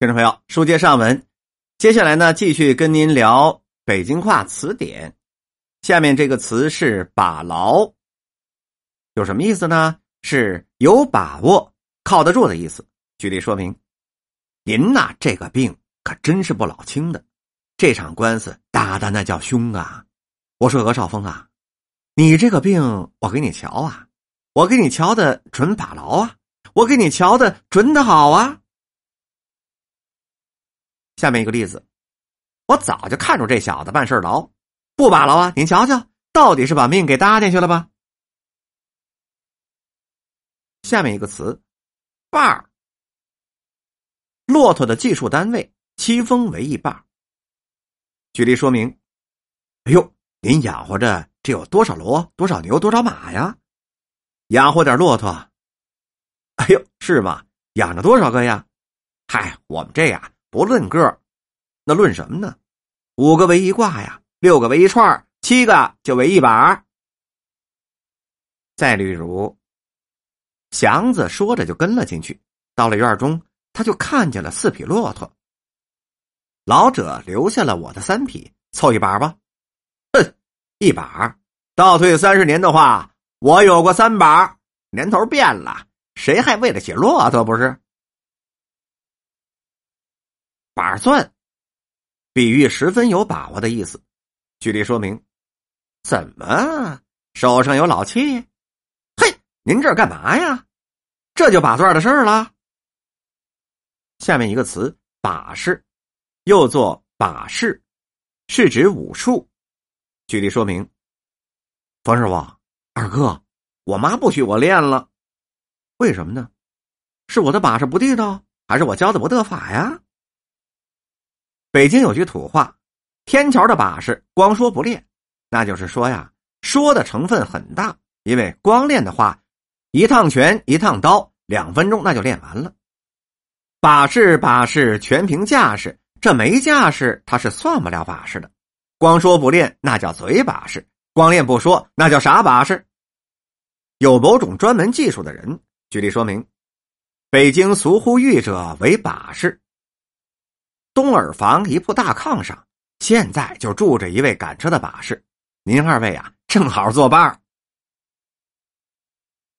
听众朋友，书接上文，接下来呢，继续跟您聊北京话词典。下面这个词是“把牢”，有什么意思呢？是有把握、靠得住的意思。举例说明，您呐，这个病可真是不老轻的，这场官司打的那叫凶啊！我说何少峰啊，你这个病，我给你瞧啊，我给你瞧的准把牢啊，我给你瞧的准的好啊。下面一个例子，我早就看出这小子办事牢，不把牢啊！您瞧瞧，到底是把命给搭进去了吧？下面一个词，把儿，骆驼的计数单位，七峰为一把。举例说明，哎呦，您养活着这有多少骡、多少牛、多少马呀？养活点骆驼。哎呦，是吗？养着多少个呀？嗨，我们这呀。不论个那论什么呢？五个为一卦呀，六个为一串七个就为一把。再例如，祥子说着就跟了进去。到了院中，他就看见了四匹骆驼。老者留下了我的三匹，凑一把吧。哼，一把。倒退三十年的话，我有过三把。年头变了，谁还为了起骆驼不是？把钻，比喻十分有把握的意思。举例说明，怎么手上有老气？嘿，您这干嘛呀？这就把钻的事儿了。下面一个词“把式”，又作“把式”，是指武术。举例说明，冯师傅，二哥，我妈不许我练了，为什么呢？是我的把式不地道，还是我教的不得法呀？北京有句土话：“天桥的把式光说不练。”那就是说呀，说的成分很大。因为光练的话，一趟拳一趟刀，两分钟那就练完了。把式把式全凭架势，这没架势他是算不了把式的。光说不练那叫嘴把式，光练不说那叫啥把式？有某种专门技术的人，举例说明：北京俗呼玉者为把式。东耳房一铺大炕上，现在就住着一位赶车的把式。您二位啊，正好作伴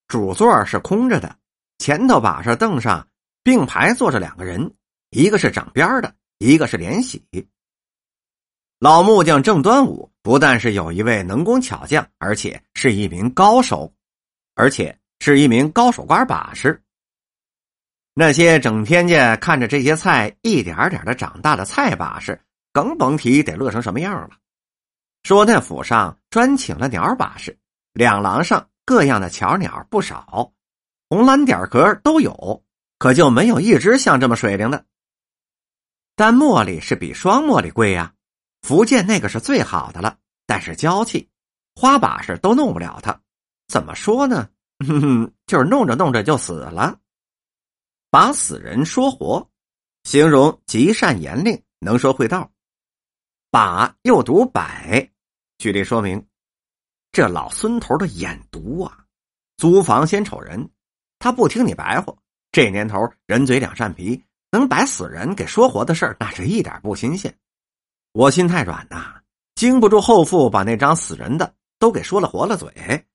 主座是空着的，前头把式凳上并排坐着两个人，一个是掌边的，一个是连喜。老木匠郑端午不但是有一位能工巧匠，而且是一名高手，而且是一名高手官把式。那些整天家看着这些菜一点点的长大的菜把式，更甭提得乐成什么样了。说那府上专请了鸟把式，两廊上各样的巧鸟不少，红蓝点格都有，可就没有一只像这么水灵的。但茉莉是比双茉莉贵呀，福建那个是最好的了，但是娇气，花把式都弄不了它。怎么说呢？哼哼，就是弄着弄着就死了。把死人说活，形容极善言令，能说会道。把又读百，举例说明，这老孙头的眼毒啊！租房先瞅人，他不听你白话。这年头人嘴两扇皮，能把死人给说活的事儿，那是一点不新鲜。我心太软呐，经不住后父把那张死人的都给说了活了嘴，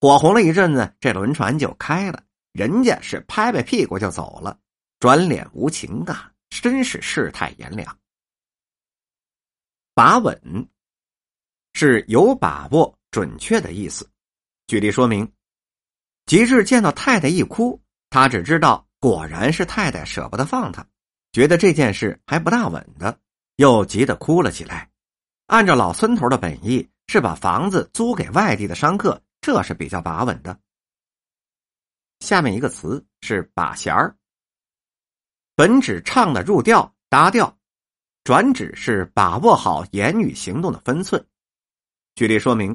火红了一阵子，这轮船就开了。人家是拍拍屁股就走了，转脸无情啊！真是世态炎凉。把稳是有把握、准确的意思。举例说明：吉日见到太太一哭，他只知道果然是太太舍不得放他，觉得这件事还不大稳的，又急得哭了起来。按照老孙头的本意，是把房子租给外地的商客，这是比较把稳的。下面一个词是把弦儿，本指唱的入调搭调，转指是把握好言语行动的分寸。举例说明：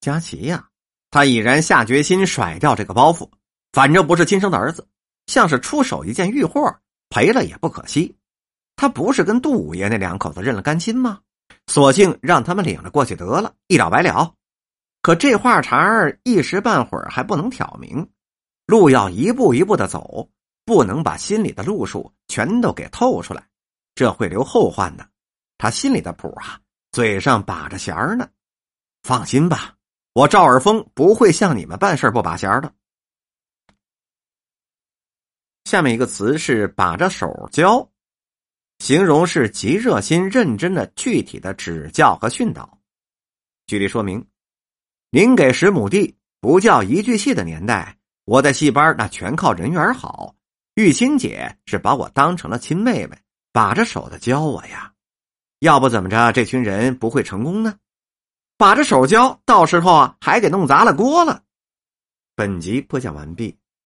佳琪呀，他已然下决心甩掉这个包袱，反正不是亲生的儿子，像是出手一件玉货，赔了也不可惜。他不是跟杜五爷那两口子认了干亲吗？索性让他们领着过去得了，一了百了。可这话茬儿一时半会儿还不能挑明。路要一步一步的走，不能把心里的路数全都给透出来，这会留后患的。他心里的谱啊，嘴上把着弦儿呢。放心吧，我赵尔丰不会向你们办事不把弦儿的。下面一个词是“把着手教”，形容是极热心、认真的具体的指教和训导。举例说明：您给十亩地不叫一句戏的年代，我在戏班那全靠人缘好。玉清姐是把我当成了亲妹妹，把着手的教我呀。要不怎么着，这群人不会成功呢？把着手教，到时候啊，还给弄砸了锅了。本集播讲完毕。